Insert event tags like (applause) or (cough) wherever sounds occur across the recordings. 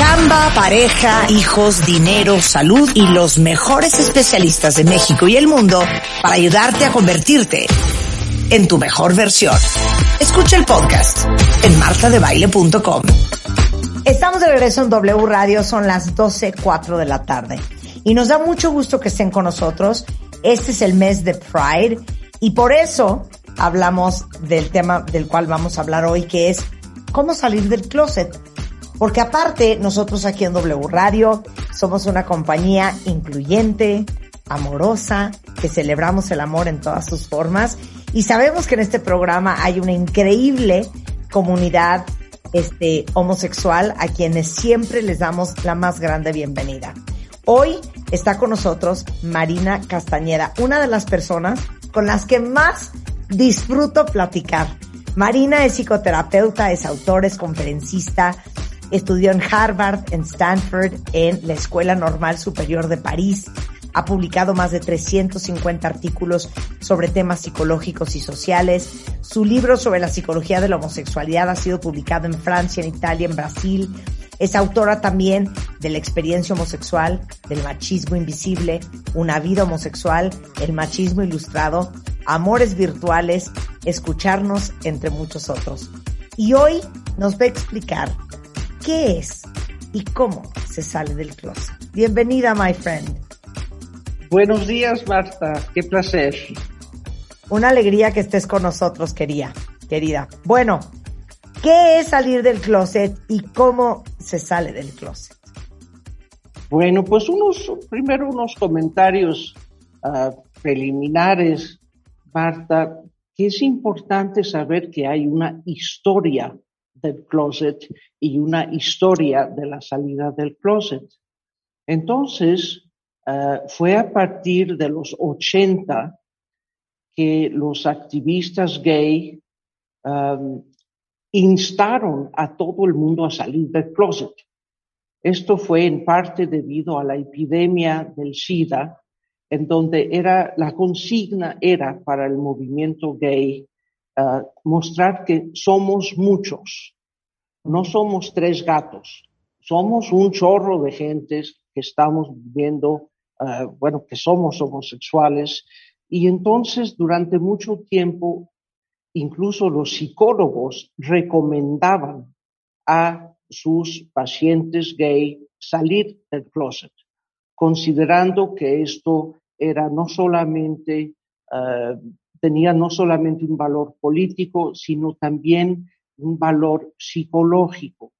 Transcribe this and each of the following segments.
Chamba, pareja, hijos, dinero, salud y los mejores especialistas de México y el mundo para ayudarte a convertirte en tu mejor versión. Escucha el podcast en martadebaile.com. Estamos de regreso en W Radio, son las 12.04 de la tarde. Y nos da mucho gusto que estén con nosotros. Este es el mes de Pride y por eso hablamos del tema del cual vamos a hablar hoy, que es cómo salir del closet. Porque aparte, nosotros aquí en W Radio somos una compañía incluyente, amorosa, que celebramos el amor en todas sus formas y sabemos que en este programa hay una increíble comunidad este, homosexual a quienes siempre les damos la más grande bienvenida. Hoy está con nosotros Marina Castañeda, una de las personas con las que más disfruto platicar. Marina es psicoterapeuta, es autor, es conferencista, estudió en Harvard, en Stanford, en la Escuela Normal Superior de París, ha publicado más de 350 artículos sobre temas psicológicos y sociales. Su libro sobre la psicología de la homosexualidad ha sido publicado en Francia, en Italia, en Brasil. Es autora también de La experiencia homosexual, del machismo invisible, Una vida homosexual, El machismo ilustrado, Amores virtuales, Escucharnos, entre muchos otros. Y hoy nos va a explicar qué es y cómo se sale del closet. Bienvenida, my friend. Buenos días, Marta. Qué placer. Una alegría que estés con nosotros, querida. querida. Bueno, ¿qué es salir del closet y cómo se sale del closet? Bueno, pues unos, primero unos comentarios uh, preliminares, Marta, que es importante saber que hay una historia del closet y una historia de la salida del closet. Entonces, uh, fue a partir de los 80 que los activistas gay um, instaron a todo el mundo a salir del closet. Esto fue en parte debido a la epidemia del SIDA, en donde era la consigna era para el movimiento gay uh, mostrar que somos muchos, no somos tres gatos, somos un chorro de gentes que estamos viviendo, uh, bueno, que somos homosexuales, y entonces durante mucho tiempo incluso los psicólogos recomendaban a sus pacientes gay salir del closet, considerando que esto era no solamente, uh, tenía no solamente un valor político, sino también un valor psicológico.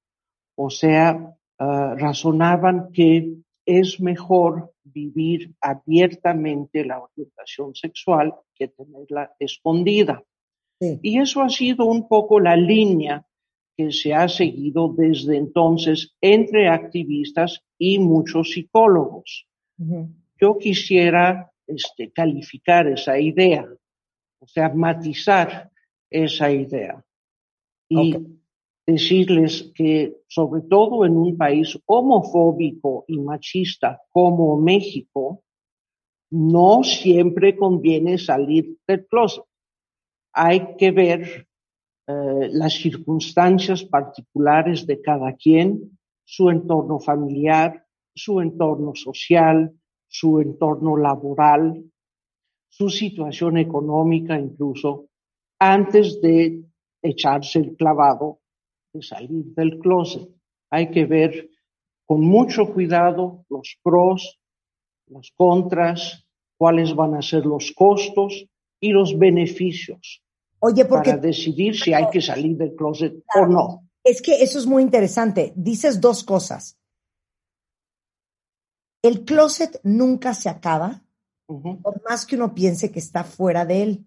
O sea, uh, razonaban que es mejor vivir abiertamente la orientación sexual que tenerla escondida. Sí. Y eso ha sido un poco la línea que se ha seguido desde entonces entre activistas y muchos psicólogos. Uh -huh. Yo quisiera este, calificar esa idea, o sea, matizar esa idea y okay. decirles que, sobre todo en un país homofóbico y machista como México, no siempre conviene salir del closet hay que ver eh, las circunstancias particulares de cada quien, su entorno familiar, su entorno social, su entorno laboral, su situación económica incluso, antes de echarse el clavado de salir del closet. Hay que ver con mucho cuidado los pros, las contras, cuáles van a ser los costos y los beneficios Oye, porque, para decidir si hay que salir del closet claro, o no. Es que eso es muy interesante. Dices dos cosas. El closet nunca se acaba, uh -huh. por más que uno piense que está fuera de él.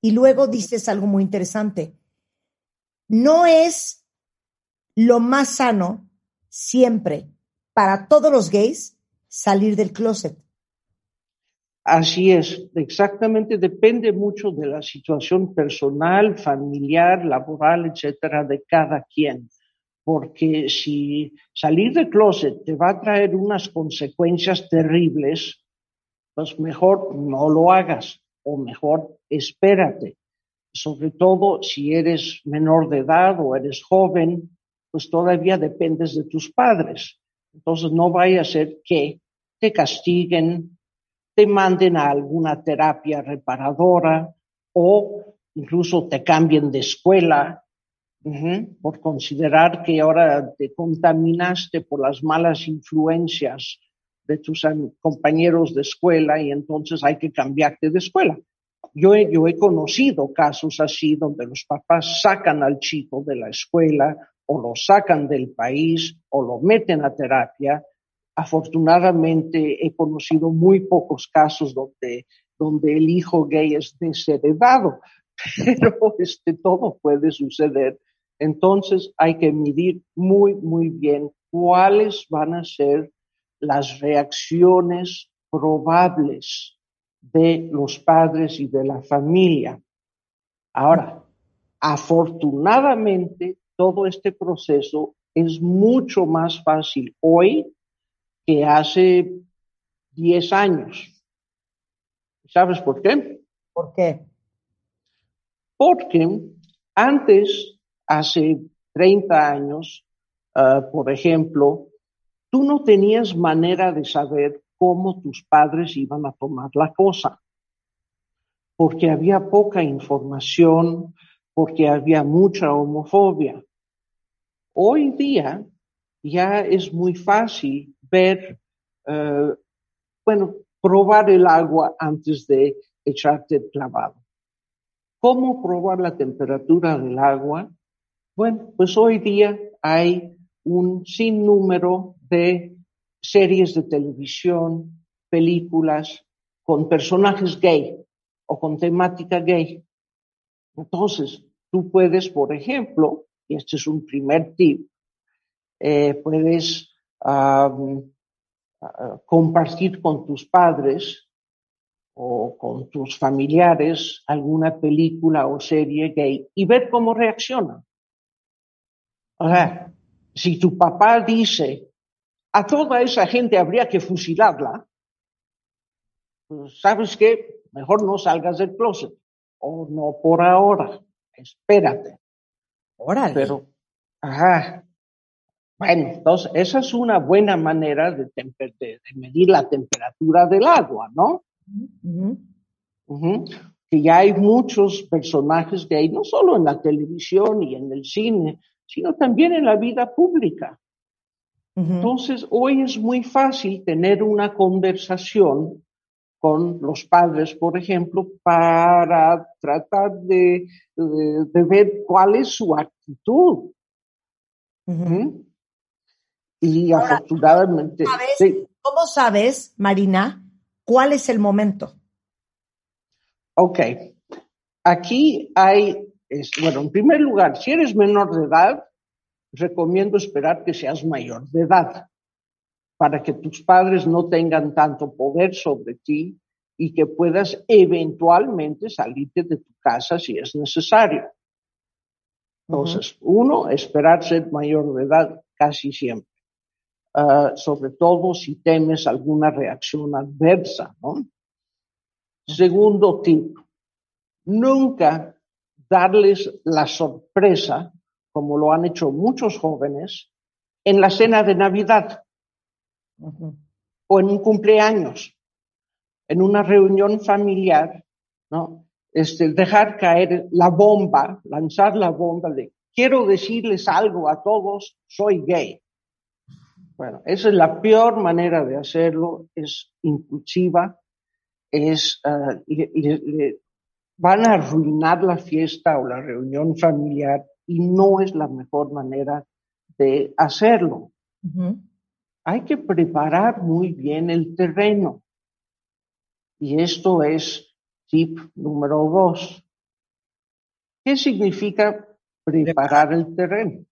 Y luego dices algo muy interesante. No es lo más sano siempre, para todos los gays, salir del closet. Así es, exactamente, depende mucho de la situación personal, familiar, laboral, etcétera, de cada quien. Porque si salir del closet te va a traer unas consecuencias terribles, pues mejor no lo hagas o mejor espérate. Sobre todo si eres menor de edad o eres joven, pues todavía dependes de tus padres. Entonces no vaya a ser que te castiguen, te manden a alguna terapia reparadora o incluso te cambien de escuela por considerar que ahora te contaminaste por las malas influencias de tus compañeros de escuela y entonces hay que cambiarte de escuela. Yo he, yo he conocido casos así donde los papás sacan al chico de la escuela o lo sacan del país o lo meten a terapia Afortunadamente he conocido muy pocos casos donde, donde el hijo gay es desheredado, (laughs) pero este, todo puede suceder. Entonces hay que medir muy, muy bien cuáles van a ser las reacciones probables de los padres y de la familia. Ahora, afortunadamente, todo este proceso es mucho más fácil hoy que hace 10 años. ¿Sabes por qué? ¿Por qué? Porque antes, hace 30 años, ah, por ejemplo, tú no tenías manera de saber cómo tus padres iban a tomar la cosa, porque había poca información, porque había mucha homofobia. Hoy día ya es muy fácil ver, eh, bueno, probar el agua antes de echarte el clavado. ¿Cómo probar la temperatura del agua? Bueno, pues hoy día hay un sinnúmero de series de televisión, películas con personajes gay o con temática gay. Entonces, tú puedes, por ejemplo, y este es un primer tip, eh, puedes compartir con tus padres o con tus familiares alguna película o serie gay y ver cómo reaccionan. Si tu papá dice, a toda esa gente habría que fusilarla, pues sabes qué, mejor no salgas del closet, o no por ahora, espérate. Órale. Pero, ajá, bueno, entonces esa es una buena manera de, medir la temperatura del agua, ¿no? Que ya hay muchos personajes de ahí, no solo en la televisión y en el cine, sino también en la vida pública. Entonces, hoy es muy fácil tener una conversación con los padres, por ejemplo, para tratar de, ver cuál es su actitud. Y afortunadamente. ¿Cómo sabes, Marina, cuál es el momento? Ok. Aquí hay, bueno, en primer lugar, si eres menor de edad, recomiendo esperar que seas mayor de edad para que tus padres no tengan tanto poder sobre ti y que puedas eventualmente salirte de tu casa si es necesario. Entonces, uno, esperar ser mayor de edad casi siempre. Ah, sobre todo si temes alguna reacción adversa. ¿no? Segundo tip, nunca darles la sorpresa, como lo han hecho muchos jóvenes, en la cena de Navidad o en un cumpleaños, en una reunión familiar, ¿no? Este, dejar caer la bomba, lanzar la bomba de quiero decirles algo a todos, soy gay. Bueno, esa es la peor manera de hacerlo, es impulsiva, es, ah, van a arruinar la fiesta o la reunión familiar y no es la mejor manera de hacerlo. Hay que preparar muy bien el terreno. Y esto es tip número dos. ¿Qué significa preparar el terreno?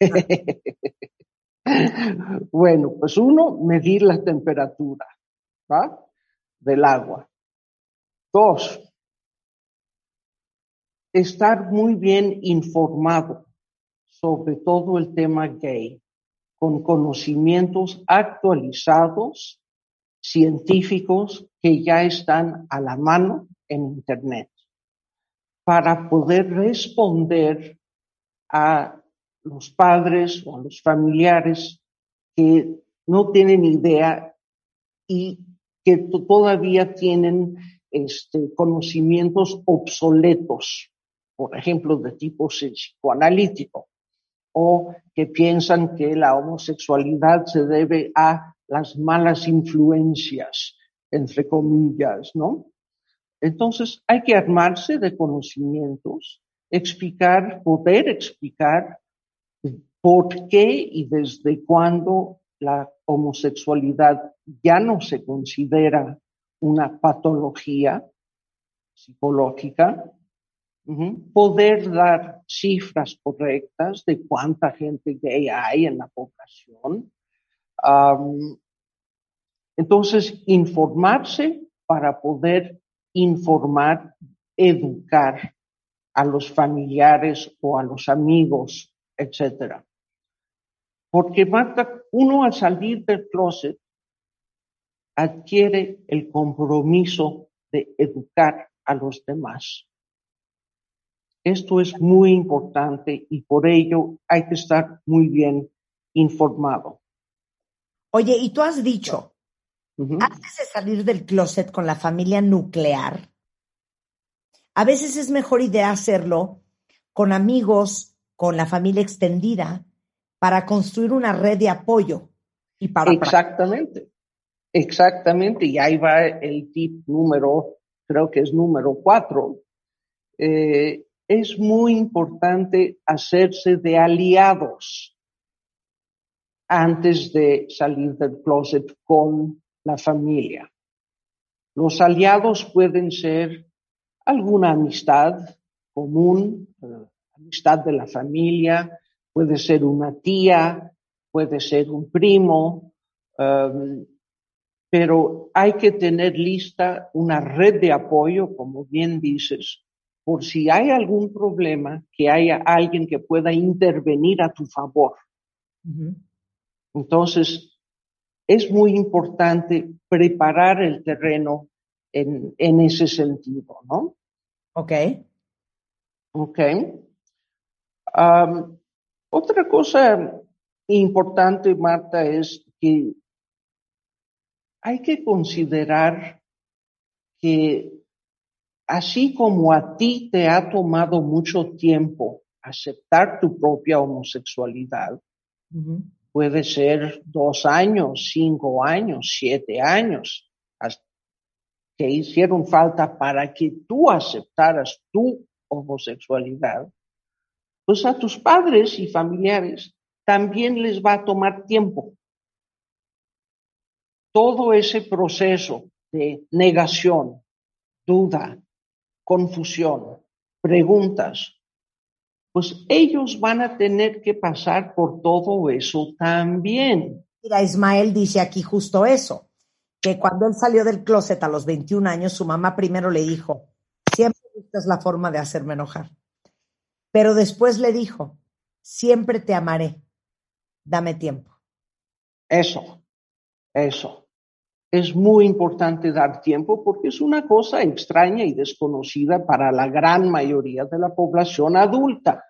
(laughs) bueno, pues uno, medir la temperatura ¿va? del agua. Dos, estar muy bien informado sobre todo el tema gay, con conocimientos actualizados, científicos que ya están a la mano en Internet, para poder responder a los padres o a los familiares que no tienen idea y que todavía tienen este, conocimientos obsoletos, por ejemplo, de tipo psicoanalítico, o que piensan que la homosexualidad se debe a las malas influencias, entre comillas, ¿no? Entonces hay que armarse de conocimientos, explicar, poder explicar por qué y desde cuándo la homosexualidad ya no se considera una patología psicológica, poder dar cifras correctas de cuánta gente gay hay en la población. entonces, informarse para poder informar, educar a los familiares o a los amigos, etcétera. Porque Marta, uno al salir del closet adquiere el compromiso de educar a los demás. Esto es muy importante y por ello hay que estar muy bien informado. Oye, y tú has dicho, antes de salir del closet con la familia nuclear, a veces es mejor idea hacerlo con amigos, con la familia extendida, para construir una red de apoyo y para... Exactamente, exactamente. Y ahí va el tip número, creo que es número cuatro. Eh, es muy importante hacerse de aliados antes de salir del closet con la familia. Los aliados pueden ser alguna amistad común, amistad de la familia, puede ser una tía, puede ser un primo, um, pero hay que tener lista una red de apoyo, como bien dices, por si hay algún problema, que haya alguien que pueda intervenir a tu favor. Entonces, es muy importante preparar el terreno en, en ese sentido, ¿no? Ok. Ok. otra cosa importante, Marta, es que hay que considerar que así como a ti te ha tomado mucho tiempo aceptar tu propia homosexualidad, puede ser dos años, cinco años, siete años, que hicieron falta para que tú aceptaras tu homosexualidad, pues a tus padres y familiares también les va a tomar tiempo. Todo ese proceso de negación, duda, confusión, preguntas, pues ellos van a tener que pasar por todo eso también. Mira, Ismael dice aquí justo eso que cuando él salió del closet a los 21 años, su mamá primero le dijo, siempre es la forma de hacerme enojar. Pero después le dijo, siempre te amaré, dame tiempo. Eso, eso. Es muy importante dar tiempo porque es una cosa extraña y desconocida para la gran mayoría de la población adulta.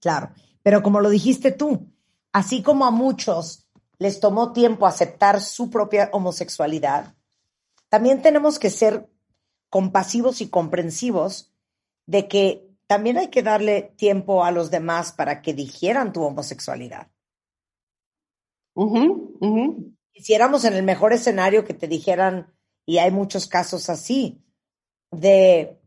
Claro, pero como lo dijiste tú, así como a muchos les tomó tiempo aceptar su propia homosexualidad, también tenemos que ser compasivos y comprensivos de que también hay que darle tiempo a los demás para que digieran tu homosexualidad. Quisiéramos en el mejor escenario que te dijeran, y hay muchos casos así, de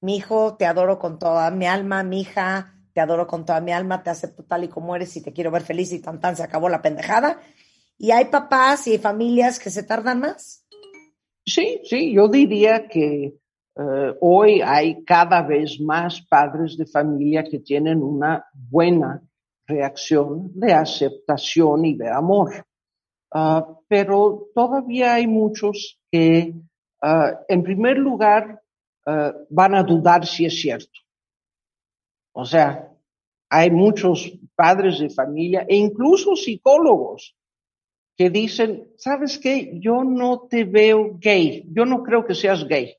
mi hijo, te adoro con toda mi alma, mi hija, te adoro con toda mi alma, te acepto tal y como eres y te quiero ver feliz y tan tan se acabó la pendejada. Y hay papás y familias que se tardan más. Sí, sí, yo diría que eh, hoy hay cada vez más padres de familia que tienen una buena reacción de aceptación y de amor. Ah, pero todavía hay muchos que, ah, en primer lugar, ah, van a dudar si es cierto. O sea, hay muchos padres de familia e incluso psicólogos que dicen, ¿sabes qué? Yo no te veo gay, yo no creo que seas gay.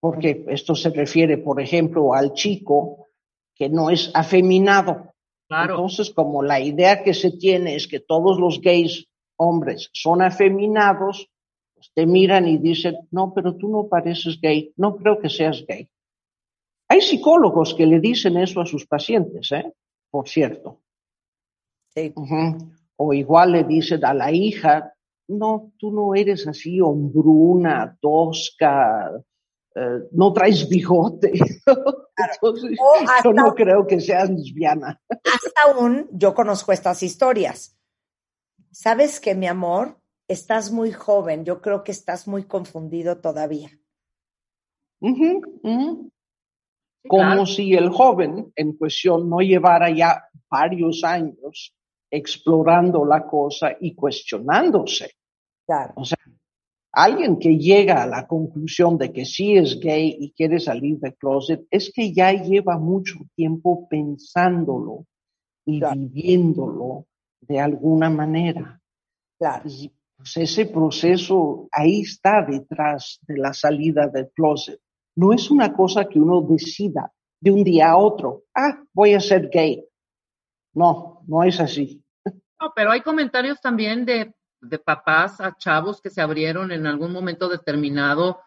Porque esto se refiere, por ejemplo, al chico que no es afeminado. Entonces, como la idea que se tiene es que todos los gays hombres son afeminados, pues te miran y dicen, no, pero tú no pareces gay, no creo que seas gay. Hay psicólogos que le dicen eso a sus pacientes, ¿eh? Por cierto. O igual le dicen a la hija, no, tú no eres así hombruna, tosca, eh, no traes bigote. (laughs) (laughs) Entonces, yo no creo que seas lesbiana. Hasta aún yo conozco estas historias. ¿Sabes que, mi amor? Estás muy joven. Yo creo que estás muy confundido todavía. Como si el joven en cuestión no llevara ya varios años explorando la cosa y cuestionándose. Claro. O sea, alguien que llega a la conclusión de que sí es gay y quiere salir del closet, es que ya lleva mucho tiempo pensándolo y viviéndolo de alguna manera. Claro. Y pues, ese proceso ahí está detrás de la salida del closet. No es una cosa que uno decida de un día a otro, ah, voy a ser gay. No, no es así. No, pero hay comentarios también de de papás a chavos que se abrieron en algún momento determinado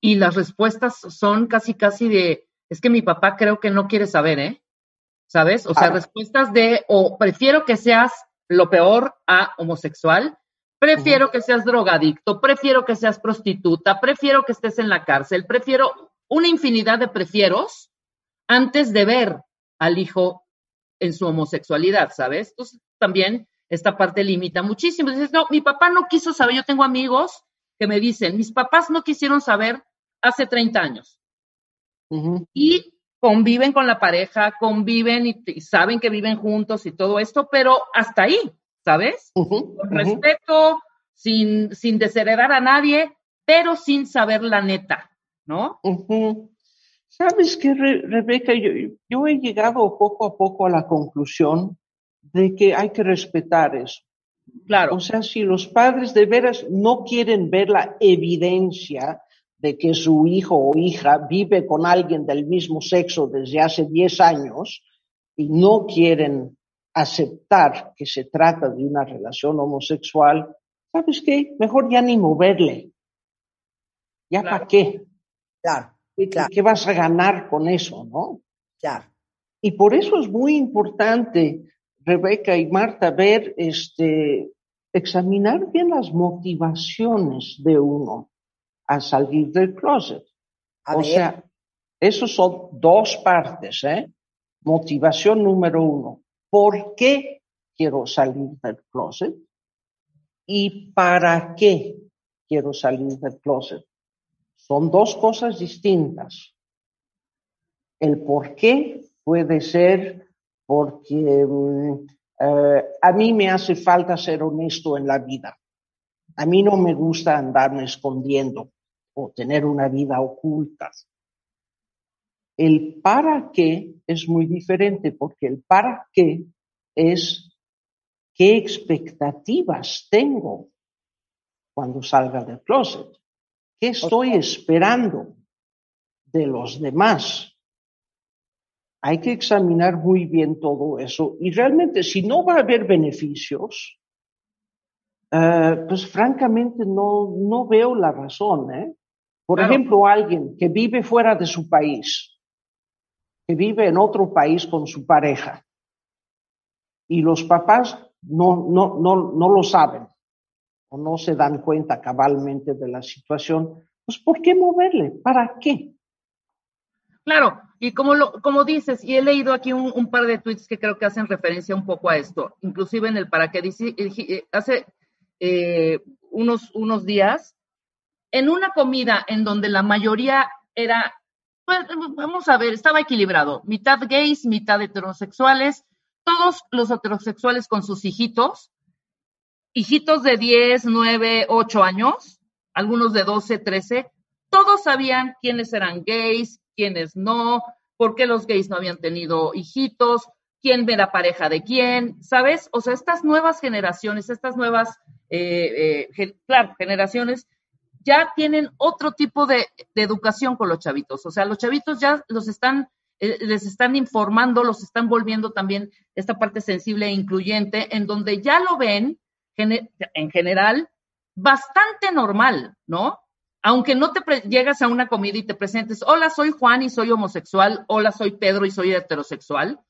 y las respuestas son casi, casi de, es que mi papá creo que no quiere saber, ¿eh? ¿Sabes? O sea, respuestas de, o prefiero que seas lo peor a homosexual, prefiero que seas drogadicto, prefiero que seas prostituta, prefiero que estés en la cárcel, prefiero una infinidad de prefieros antes de ver al hijo en su homosexualidad, ¿sabes? Entonces, también esta parte limita muchísimo. Dices, no, mi papá no quiso saber. Yo tengo amigos que me dicen, mis papás no quisieron saber hace 30 años. Y conviven con la pareja, conviven y, saben que viven juntos y todo esto, pero hasta ahí, ¿sabes? Con respeto, sin, sin desheredar a nadie, pero sin saber la neta, ¿no? Sabes que, Rebeca, yo, he llegado poco a poco a la conclusión de que hay que respetar eso. Claro. O sea, si los padres de veras no quieren ver la evidencia de que su hijo o hija vive con alguien del mismo sexo desde hace 10 años y no quieren aceptar que se trata de una relación homosexual, ¿sabes qué? Mejor ya ni moverle. ¿Ya para qué? Claro, claro. ¿Qué vas a ganar con eso, no? Claro. Y por eso es muy importante Rebeca y Marta, ver, este, examinar bien las motivaciones de uno a salir del closet. o sea, esos son dos partes, ¿eh? Motivación número uno. ¿Por qué quiero salir del closet? ¿Y para qué quiero salir del closet? Son dos cosas distintas. El por qué puede ser porque mm, eh, a mí me hace falta ser honesto en la vida. A mí no me gusta andarme escondiendo o tener una vida oculta. El para qué es muy diferente porque el para qué es qué expectativas tengo cuando salga del closet. ¿Qué estoy esperando de los demás? Hay que examinar muy bien todo eso y realmente si no va a haber beneficios, eh, pues francamente no, no veo la razón. ¿eh? Por ejemplo, alguien que vive fuera de su país, que vive en otro país con su pareja y los papás no, no, no, no lo saben o no se dan cuenta cabalmente de la situación, pues ¿por qué moverle? ¿Para qué? Claro, y como, lo, como dices, y he leído aquí un, par de tweets que creo que hacen referencia un poco a esto, inclusive en el para qué dice, eh, hace eh, unos, unos días, en una comida en donde la mayoría era Pues vamos a ver, estaba equilibrado. Mitad gays, mitad heterosexuales, todos los heterosexuales con sus hijitos, hijitos de 10, 9, 8 años, algunos de 12, 13, todos sabían quiénes eran gays, quiénes no, por qué los gays no habían tenido hijitos, quién era pareja de quién, ¿sabes? O sea, estas nuevas generaciones, estas nuevas, eh, eh, claro, generaciones ya tienen otro tipo de, educación con los chavitos. O sea, los chavitos ya los están, eh, les están informando, los están volviendo también esta parte sensible e incluyente, en donde ya lo ven en general bastante normal, ¿no? Aunque no te llegas a una comida y te presentes, hola, soy Juan y soy homosexual, hola, soy Pedro y soy heterosexual,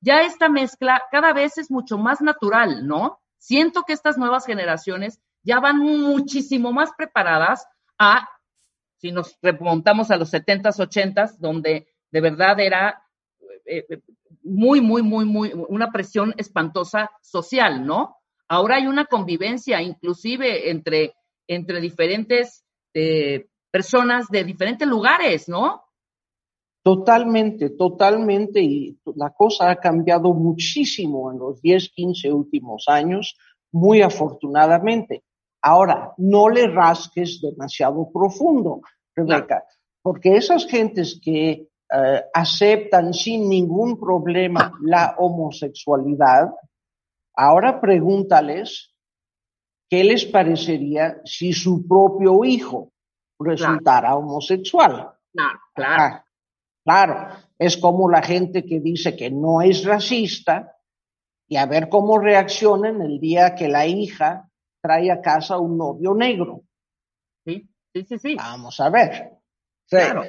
ya esta mezcla cada vez es mucho más natural, ¿no? Siento que estas nuevas generaciones ya van muchísimo más preparadas a, si nos remontamos a los 70s, 80s, donde de verdad era eh, eh, muy, muy, muy, muy, una presión espantosa social, ¿no? Ahora hay una convivencia inclusive entre, entre diferentes eh, personas de diferentes lugares, ¿no? Totalmente, totalmente. Y la cosa ha cambiado muchísimo en los 10, 15 últimos años, muy afortunadamente. Ahora, no le rasques demasiado profundo, Rebeca, porque esas gentes que eh, aceptan sin ningún problema la homosexualidad, ahora pregúntales qué les parecería si su propio hijo resultara homosexual. Claro, claro. claro, es como la gente que dice que no es racista y a ver cómo reaccionan el día que la hija trae a casa un novio negro. Sí, sí, sí, sí. Vamos a ver. Claro.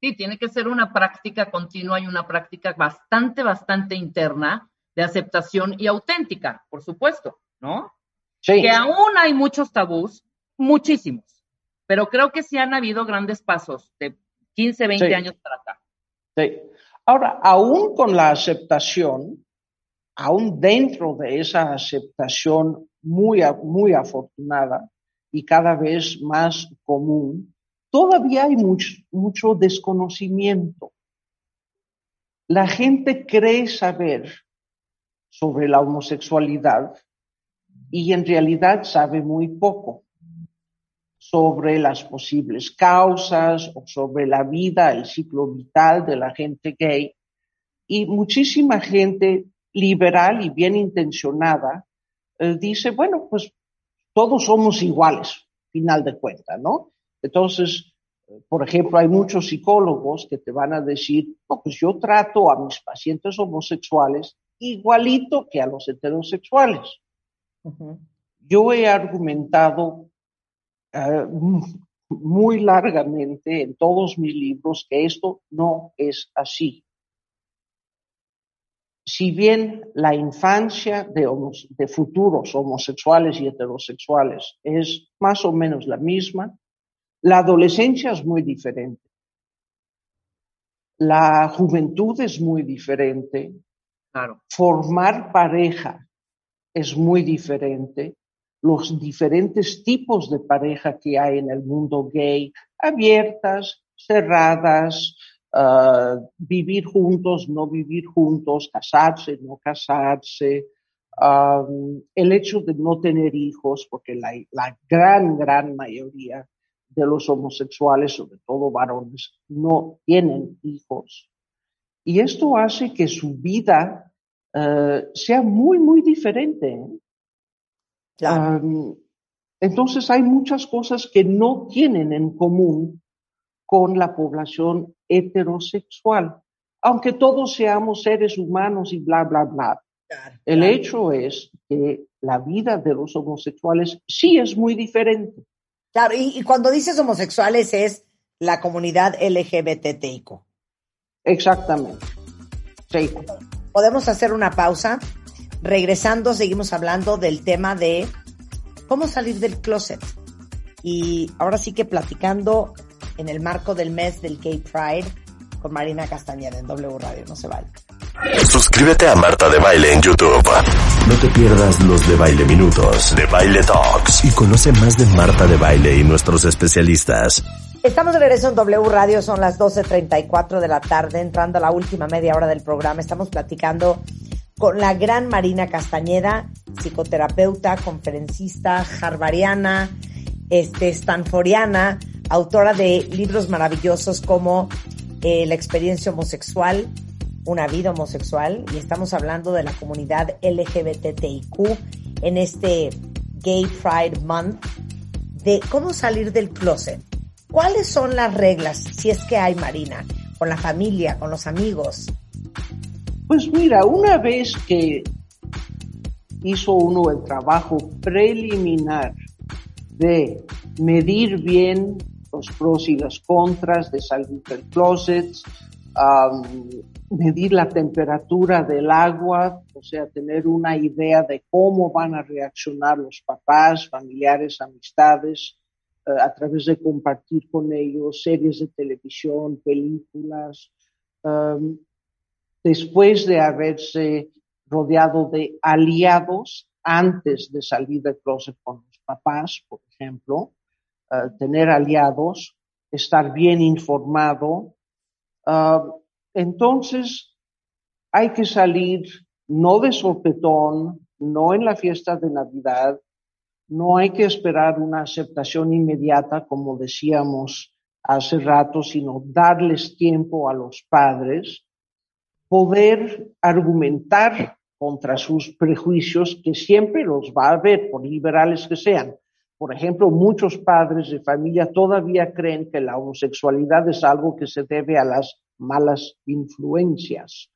Sí, tiene que ser una práctica continua y una práctica bastante, bastante interna de aceptación y auténtica, por supuesto, ¿no? Sí. Que aún hay muchos tabús, muchísimos, pero creo que sí han habido grandes pasos de 15, 20 años para acá. Sí. Ahora, aún con la aceptación, aún dentro de esa aceptación muy, muy afortunada y cada vez más común, todavía hay mucho, mucho desconocimiento. La gente cree saber sobre la homosexualidad y en realidad sabe muy poco sobre las posibles causas o sobre la vida, el ciclo vital de la gente gay. Y muchísima gente liberal y bien intencionada, eh, dice, bueno, pues todos somos iguales, final de cuentas, ¿no? Entonces, por ejemplo, hay muchos psicólogos que te van a decir, no, pues yo trato a mis pacientes homosexuales igualito que a los heterosexuales. Yo he argumentado eh, muy largamente en todos mis libros que esto no es así si bien la infancia de, futuros homosexuales y heterosexuales es más o menos la misma, la adolescencia es muy diferente. La juventud es muy diferente. Formar pareja es muy diferente. Los diferentes tipos de pareja que hay en el mundo gay, abiertas, cerradas, uh, vivir juntos, no vivir juntos, casarse, no casarse, el hecho de no tener hijos, porque la, gran, gran mayoría de los homosexuales, sobre todo varones, no tienen hijos. Y esto hace que su vida uh, sea muy, muy diferente. ¿eh? Um, entonces hay muchas cosas que no tienen en común con la población heterosexual, aunque todos seamos seres humanos y bla, bla, bla. el hecho es que la vida de los homosexuales sí es muy diferente. Claro, y, cuando dices homosexuales es la comunidad LGBTIQ. Exactamente. Sí. Podemos hacer una pausa. Regresando, seguimos hablando del tema de cómo salir del closet. Y ahora sí que platicando en el marco del mes del Gay Pride con Marina Castañeda en W Radio. No se vale. Suscríbete a Marta de Baile en YouTube. No te pierdas los de Baile Minutos, de Baile Talks y conoce más de Marta de Baile y nuestros especialistas. Estamos de regreso en W Radio, son las 12.34 de la tarde, entrando a la última media hora del programa. Estamos platicando con la gran Marina Castañeda, psicoterapeuta, conferencista, harvariana, este, stanforiana, autora de libros maravillosos como eh, La experiencia homosexual, Una vida homosexual, y estamos hablando de la comunidad LGBTIQ en este Gay Pride Month, de cómo salir del closet. ¿Cuáles son las reglas, si es que hay, Marina, con la familia, con los amigos? Pues mira, una vez que hizo uno el trabajo preliminar de medir bien los pros y las contras de salir del closet, medir la temperatura del agua, o sea, tener una idea de cómo van a reaccionar los papás, familiares, amistades, a través de compartir con ellos series de televisión, películas, después de haberse rodeado de aliados antes de salir del closet con los papás, por ejemplo, eh, tener aliados, estar bien informado. Uh, entonces, hay que salir no de sopetón, no en la fiesta de Navidad, no hay que esperar una aceptación inmediata, como decíamos hace rato, sino darles tiempo a los padres, poder argumentar contra sus prejuicios, que siempre los va a haber, por liberales que sean. Por ejemplo, muchos padres de familia todavía creen que la homosexualidad es algo que se debe a las malas influencias,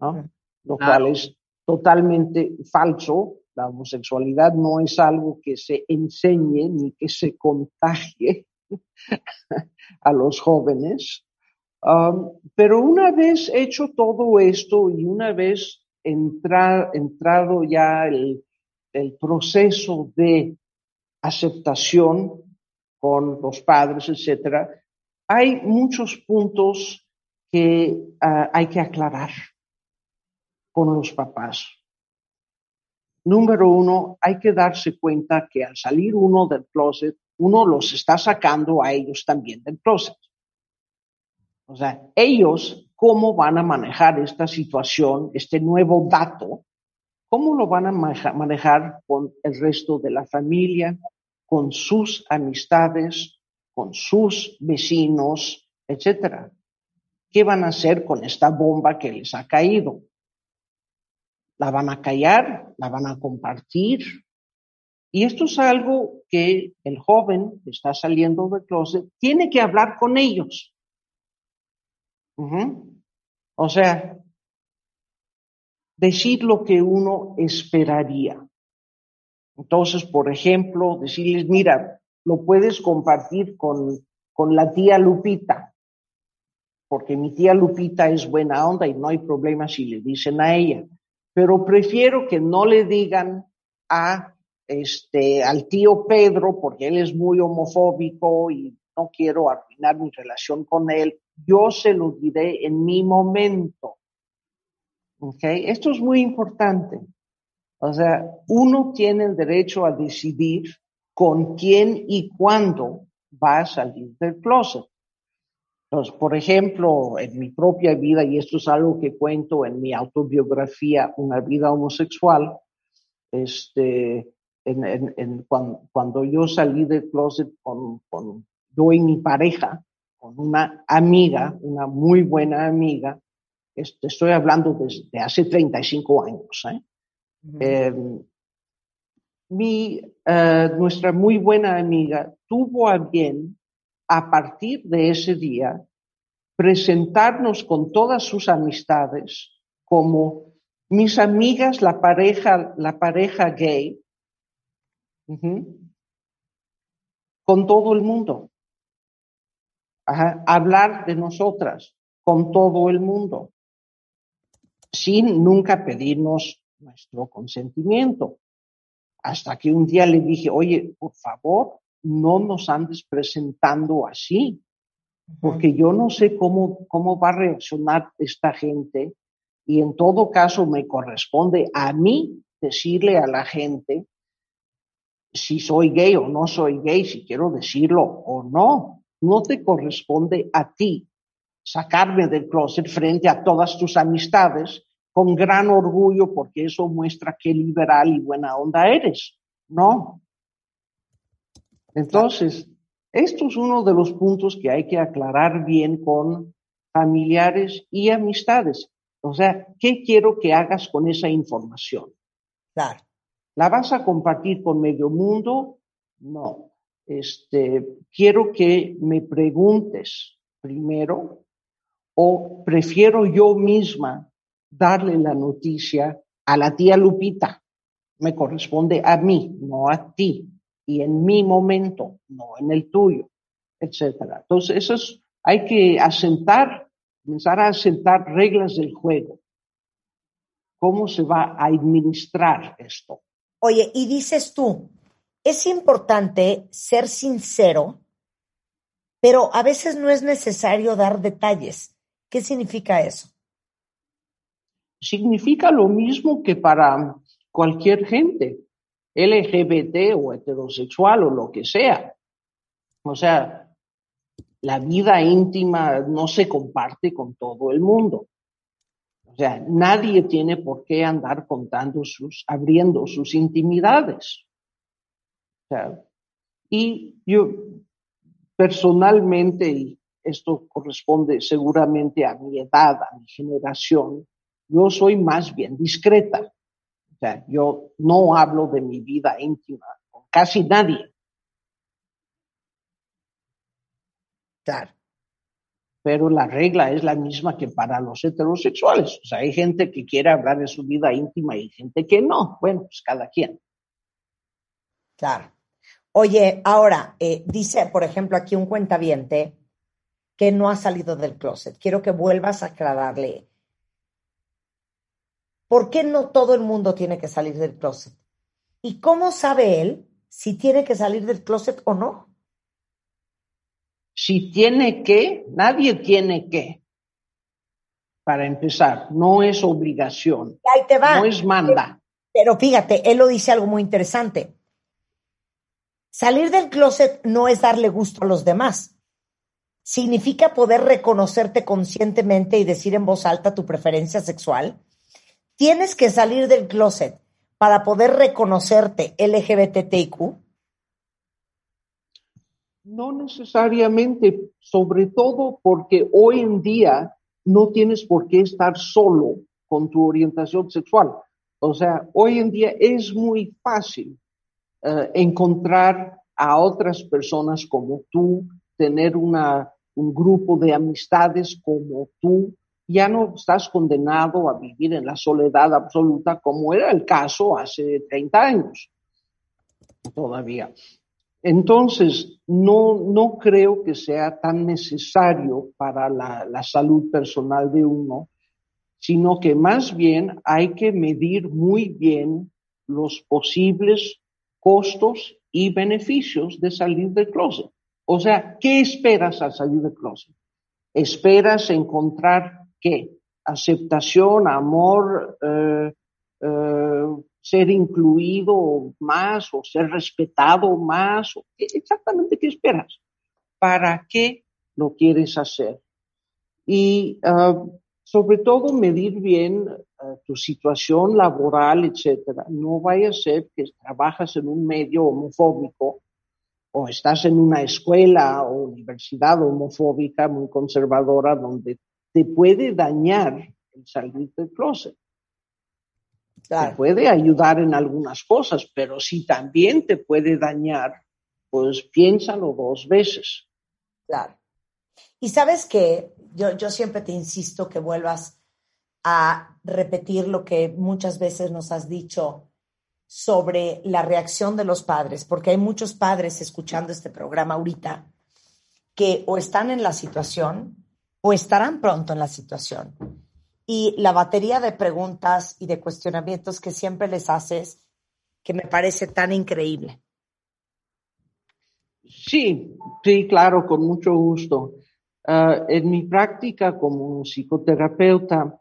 ¿no? lo cual es totalmente falso. La homosexualidad no es algo que se enseñe ni que se contagie (laughs) a los jóvenes. Um, pero una vez hecho todo esto y una vez entrado ya el, proceso de aceptación con los padres, etcétera, hay muchos puntos que ah, hay que aclarar con los papás. Número uno, hay que darse cuenta que al salir uno del closet, uno los está sacando a ellos también del closet. O sea, ellos, ¿cómo van a manejar esta situación, este nuevo dato? ¿Cómo lo van a manejar con el resto de la familia, con sus amistades, con sus vecinos, etcétera. ¿Qué van a hacer con esta bomba que les ha caído? ¿La van a callar? ¿La van a compartir? Y esto es algo que el joven que está saliendo del closet tiene que hablar con ellos. O sea, decir lo que uno esperaría. Entonces, por ejemplo, decirles, mira, lo puedes compartir con, con la tía Lupita, porque mi tía Lupita es buena onda y no hay problema si le dicen a ella. Pero prefiero que no le digan a este al tío Pedro porque él es muy homofóbico y no quiero arruinar mi relación con él. Yo se lo diré en mi momento. ¿Okay? Esto es muy importante. O sea, uno tiene el derecho a decidir con quién y cuándo va a salir del closet. Entonces, por ejemplo, en mi propia vida, y esto es algo que cuento en mi autobiografía, Una vida homosexual, este, en, cuando, yo salí del closet con, con, yo y mi pareja, con una amiga, una muy buena amiga, este, estoy hablando desde hace 35 años, ¿eh? Em, mi, eh, nuestra muy buena amiga tuvo a bien, a partir de ese día, presentarnos con todas sus amistades como mis amigas, la pareja, la pareja gay, con todo el mundo. Hablar de nosotras con todo el mundo, sin nunca pedirnos nuestro consentimiento. Hasta que un día le dije, oye, por favor, no nos andes presentando así, porque yo no sé cómo, cómo va a reaccionar esta gente y en todo caso me corresponde a mí decirle a la gente si soy gay o no soy gay, si quiero decirlo o no. no te corresponde a ti sacarme del closet frente a todas tus amistades con gran orgullo porque eso muestra qué liberal y buena onda eres. No. Entonces, esto es uno de los puntos que hay que aclarar bien con familiares y amistades. O sea, ¿qué quiero que hagas con esa información? Claro. ¿La vas a compartir con medio mundo? No. Este, quiero que me preguntes primero o prefiero yo misma darle la noticia a la tía Lupita. Me corresponde a mí, no a ti. Y en mi momento, no en el tuyo, etcétera. Entonces, eso es, hay que asentar, comenzar a asentar reglas del juego. ¿Cómo se va a administrar esto? Oye, y dices tú, es importante ser sincero, pero a veces no es necesario dar detalles. ¿Qué significa eso? Significa lo mismo que para cualquier gente, LGBT o heterosexual o lo que sea. O sea, la vida íntima no se comparte con todo el mundo. O sea, nadie tiene por qué andar contando sus, abriendo sus intimidades. O sea, y yo personalmente, y esto corresponde seguramente a mi edad, a mi generación, yo soy más bien discreta. Sea, yo no hablo de mi vida íntima con casi nadie. Claro pero la regla es la misma que para los heterosexuales. O sea, hay gente que quiere hablar de su vida íntima y gente que no. Bueno, pues cada quien. Claro. Oye, ahora, eh, dice, por ejemplo, aquí un cuentaviente que no ha salido del closet. Quiero que vuelvas a aclararle. ¿Por qué no todo el mundo tiene que salir del closet? ¿Y cómo sabe él si tiene que salir del closet o no? Si tiene que, nadie tiene que. Para empezar, no es obligación. Ahí te va. No es manda. Pero fíjate, él lo dice algo muy interesante. Salir del closet no es darle gusto a los demás. Significa poder reconocerte conscientemente y decir en voz alta tu preferencia sexual. Tienes que salir del closet para poder reconocerte LGBTIQ no necesariamente, sobre todo porque hoy en día no tienes por qué estar solo con tu orientación sexual. O sea, hoy en día es muy fácil eh, encontrar a otras personas como tú, tener una, un grupo de amistades como tú. Ya no estás condenado a vivir en la soledad absoluta como era el caso hace 30 años todavía. Entonces, no, no creo que sea tan necesario para la, la salud personal de uno, sino que más bien hay que medir muy bien los posibles costos y beneficios de salir del closet. O sea, ¿qué esperas al salir del closet? ¿Esperas encontrar qué? Aceptación, amor, eh, eh, ser incluido más o ser respetado más? O exactamente qué esperas? ¿Para qué lo quieres hacer? Y ah, sobre todo medir bien ah, tu situación laboral, etcétera. No vaya a ser que trabajas en un medio homofóbico o estás en una escuela o universidad homofóbica muy conservadora donde te puede dañar el salir del closet. Te puede ayudar en algunas cosas, pero si también te puede dañar, pues piénsalo dos veces. Claro. Y sabes que yo, yo siempre te insisto que vuelvas a repetir lo que muchas veces nos has dicho sobre la reacción de los padres, porque hay muchos padres escuchando este programa ahorita que o están en la situación o estarán pronto en la situación y la batería de preguntas y de cuestionamientos que siempre les haces, que me parece tan increíble. Sí, sí, claro, con mucho gusto. Ah, en mi práctica como psicoterapeuta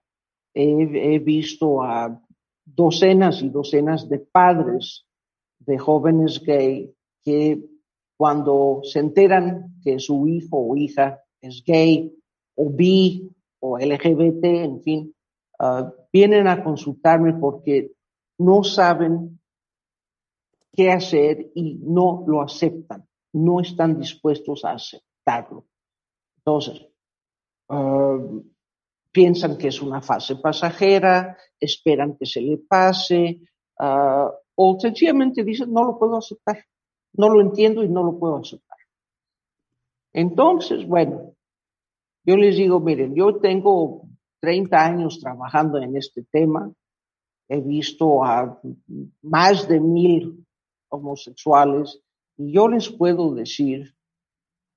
he, visto a docenas y docenas de padres de jóvenes gay que cuando se enteran que su hijo o hija es gay o bi o LGBT, en fin, ah, vienen a consultarme porque no saben qué hacer y no lo aceptan, no están dispuestos a aceptarlo. Entonces, ah, piensan que es una fase pasajera, esperan que se le pase, uh, o sencillamente dicen, no lo puedo aceptar, no lo entiendo y no lo puedo aceptar. Entonces, bueno, yo les digo, miren, yo tengo 30 años trabajando en este tema, he visto a más de mil homosexuales y yo les puedo decir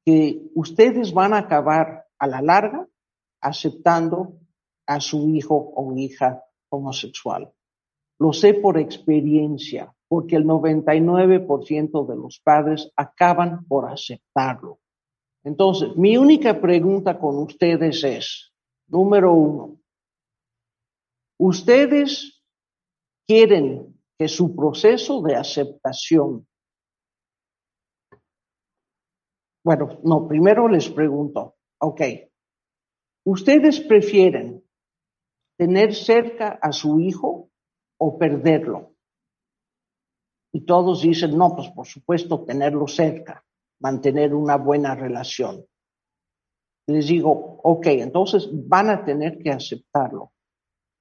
que ustedes van a acabar a la larga aceptando a su hijo o hija homosexual. Lo sé por experiencia, porque el 99% de los padres acaban por aceptarlo. Entonces, mi única pregunta con ustedes es, número uno, ¿ustedes quieren que su proceso de aceptación bueno, no, primero les pregunto, ok, ¿Ustedes prefieren tener cerca a su hijo o perderlo? Y todos dicen, no, pues por supuesto tenerlo cerca, mantener una buena relación. Les digo, ok, entonces van a tener que aceptarlo,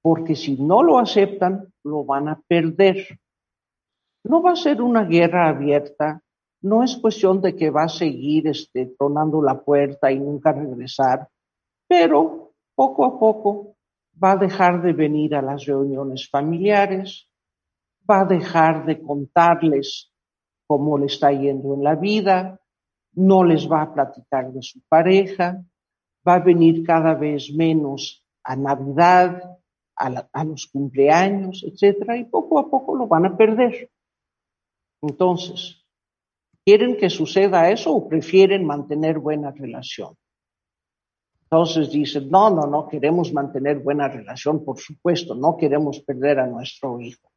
porque si no lo aceptan, lo van a perder. No va a ser una guerra abierta, no es cuestión de que va a seguir este, tronando la puerta y nunca regresar pero poco a poco va a dejar de venir a las reuniones familiares, va a dejar de contarles cómo le está yendo en la vida, no les va a platicar de su pareja, va a venir cada vez menos a Navidad, a, los cumpleaños, etcétera, y poco a poco lo van a perder. Entonces, ¿quieren que suceda eso o prefieren mantener buena relación? Entonces dicen, no, no, no, queremos mantener buena relación, por supuesto, no queremos perder a nuestro hijo.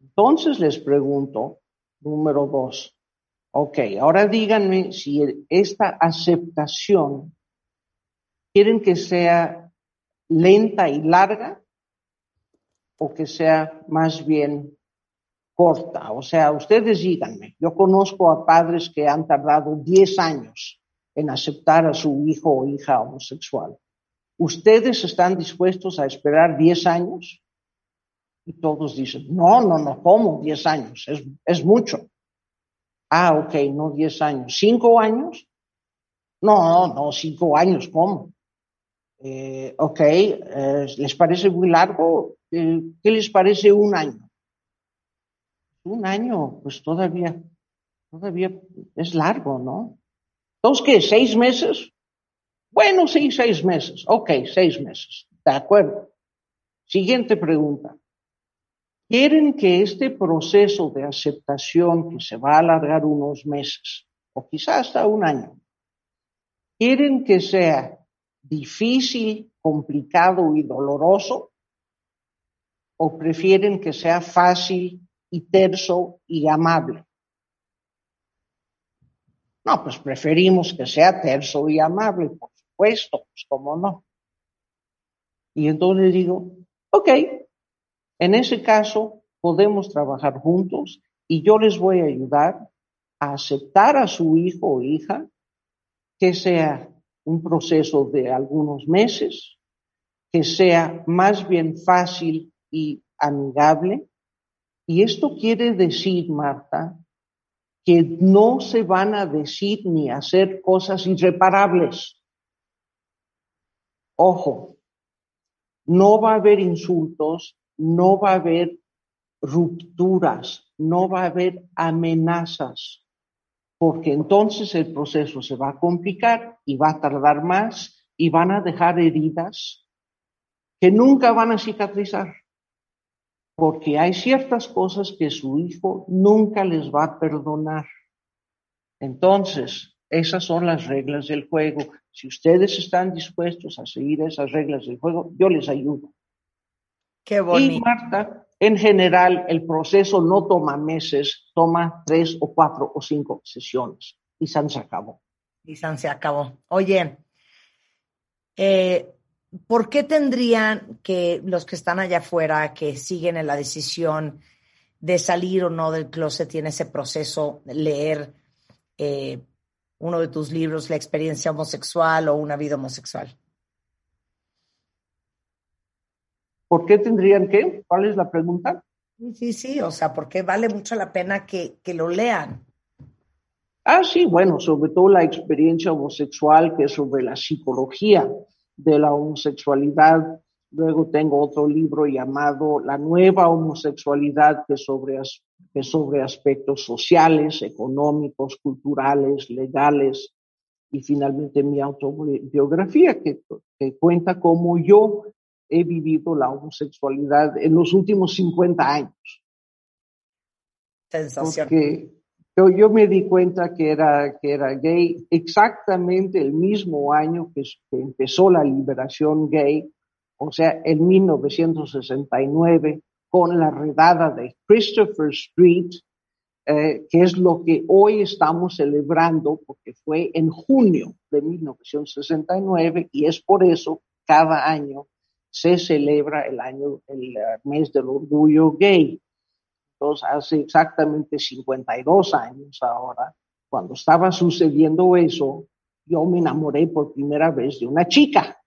Entonces les pregunto, número dos, ok, ahora díganme si esta aceptación quieren que sea lenta y larga o que sea más bien corta. O sea, ustedes díganme, yo conozco a padres que han tardado 10 años en aceptar a su hijo o hija homosexual. ¿Ustedes están dispuestos a esperar 10 años? Y todos dicen, no, no, no, ¿cómo 10 años? Es, es mucho. Ah, ok, no 10 años. ¿Cinco años? No, no, cinco años, ¿cómo? Eh, ok, eh, ¿les parece muy largo? Eh, ¿Qué les parece un año? Un año, pues todavía, todavía es largo, ¿no? Entonces, ¿qué? ¿Seis meses? Bueno, sí, seis meses. Ok, seis meses. De acuerdo. Siguiente pregunta. ¿Quieren que este proceso de aceptación, que se va a alargar unos meses, o quizás hasta un año, quieren que sea difícil, complicado y doloroso? ¿O prefieren que sea fácil y terso y amable? No, pues preferimos que sea terso y amable, por supuesto, pues cómo no. Y entonces digo, ok, en ese caso podemos trabajar juntos y yo les voy a ayudar a aceptar a su hijo o hija, que sea un proceso de algunos meses, que sea más bien fácil y amigable. Y esto quiere decir, Marta, que no se van a decir ni hacer cosas irreparables. Ojo, no va a haber insultos, no va a haber rupturas, no va a haber amenazas, porque entonces el proceso se va a complicar y va a tardar más y van a dejar heridas que nunca van a cicatrizar porque hay ciertas cosas que su hijo nunca les va a perdonar. Entonces, esas son las reglas del juego. Si ustedes están dispuestos a seguir esas reglas del juego, yo les ayudo. Qué bonito. Y Marta, En general, el proceso no toma meses, toma tres o cuatro o cinco sesiones y se acabó. Y se acabó. Oye, eh, ¿por qué tendrían que los que están allá afuera, que siguen en la decisión de salir o no del closet, tiene ese proceso, leer eh, uno de tus libros, La experiencia homosexual o Una vida homosexual? ¿Por qué tendrían que? ¿Cuál es la pregunta? Sí, sí, o sea, porque vale mucho la pena que, que lo lean. Ah, sí, bueno, sobre todo la experiencia homosexual, que es sobre la psicología de la homosexualidad. Luego tengo otro libro llamado La nueva homosexualidad, que sobre, que sobre aspectos sociales, económicos, culturales, legales. Y finalmente mi autobiografía, que, que cuenta cómo yo he vivido la homosexualidad en los últimos 50 años. Sensación. Porque yo, yo, me di cuenta que era, que era gay exactamente el mismo año que, empezó la liberación gay, o sea, en 1969, con la redada de Christopher Street, eh, que es lo que hoy estamos celebrando, porque fue en junio de 1969 y es por eso cada año se celebra el año, el mes del orgullo gay. Entonces, hace exactamente 52 años ahora, cuando estaba sucediendo eso, yo me enamoré por primera vez de una chica.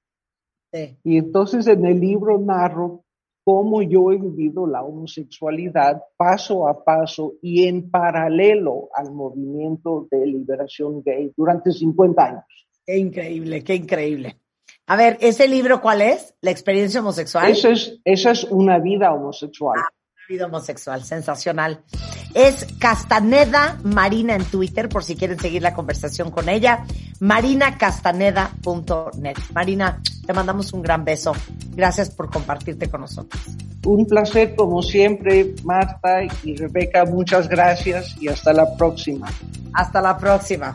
Y entonces en el libro narro cómo yo he vivido la homosexualidad paso a paso y en paralelo al movimiento de liberación gay durante 50 años. Qué increíble, qué increíble. A ver, ¿ese libro cuál es? ¿La experiencia homosexual? Esa es, esa es una vida homosexual. Ah, una vida homosexual, sensacional. Es Castaneda Marina en Twitter, por si quieren seguir la conversación con ella. marinacastaneda.net. Marina, te mandamos un gran beso. Gracias por compartirte con nosotros. Un placer como siempre, Marta y Rebeca. Muchas gracias y hasta la próxima. Hasta la próxima.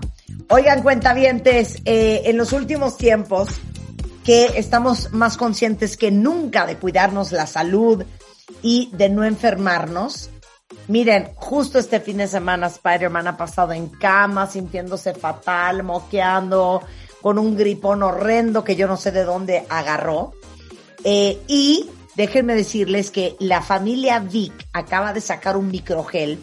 Oigan, cuentavientes, eh, en los últimos tiempos que estamos más conscientes que nunca de cuidarnos la salud y de no enfermarnos. Miren, justo este fin de semana Spider-Man ha pasado en cama, sintiéndose fatal, moqueando, con un gripón horrendo que yo no sé de dónde agarró. Eh, y déjenme decirles que la familia Vic acaba de sacar un microgel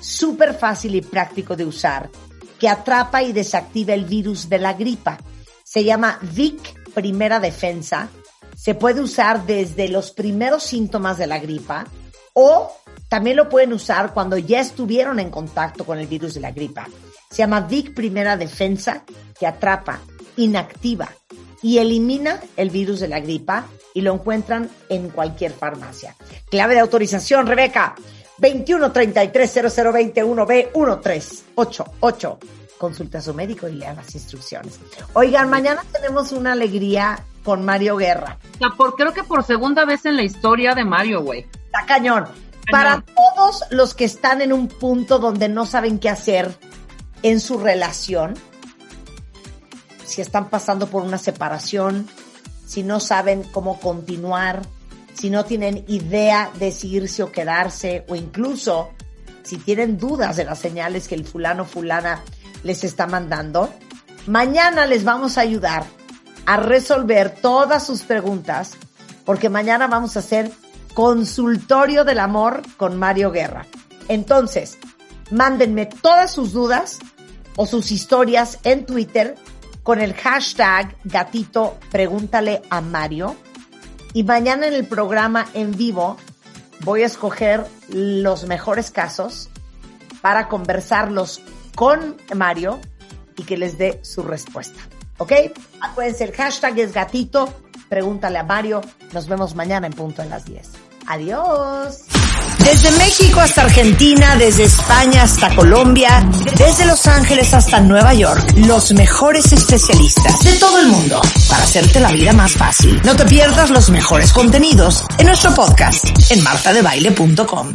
súper fácil y práctico de usar que atrapa y desactiva el virus de la gripa. Se llama Vic primera defensa se puede usar desde los primeros síntomas de la gripa o también lo pueden usar cuando ya estuvieron en contacto con el virus de la gripa. Se llama Vic Primera Defensa que atrapa, inactiva y elimina el virus de la gripa y lo encuentran en cualquier farmacia. Clave de autorización, Rebeca, 21330021B1388 consulte a su médico y lea las instrucciones. Oigan, mañana tenemos una alegría con Mario Guerra. por, creo que por segunda vez en la historia de Mario, güey. Está cañón. Para todos los que están en un punto donde no saben qué hacer en su relación, si están pasando por una separación, si no saben cómo continuar, si no tienen idea de si irse o quedarse, o incluso si tienen dudas de las señales que el fulano fulana les está mandando. Mañana les vamos a ayudar a resolver todas sus preguntas porque mañana vamos a hacer consultorio del amor con Mario Guerra. Entonces, mándenme todas sus dudas o sus historias en Twitter con el hashtag gatito pregúntale a Mario. Y mañana en el programa en vivo voy a escoger los mejores casos para conversarlos con Mario y que les dé su respuesta. ¿Ok? Acuérdense, el hashtag es gatito. Pregúntale a Mario. Nos vemos mañana en punto en las 10. Adiós. Desde México hasta Argentina, desde España hasta Colombia, desde Los Ángeles hasta Nueva York, los mejores especialistas de todo el mundo para hacerte la vida más fácil. No te pierdas los mejores contenidos en nuestro podcast en martadebaile.com.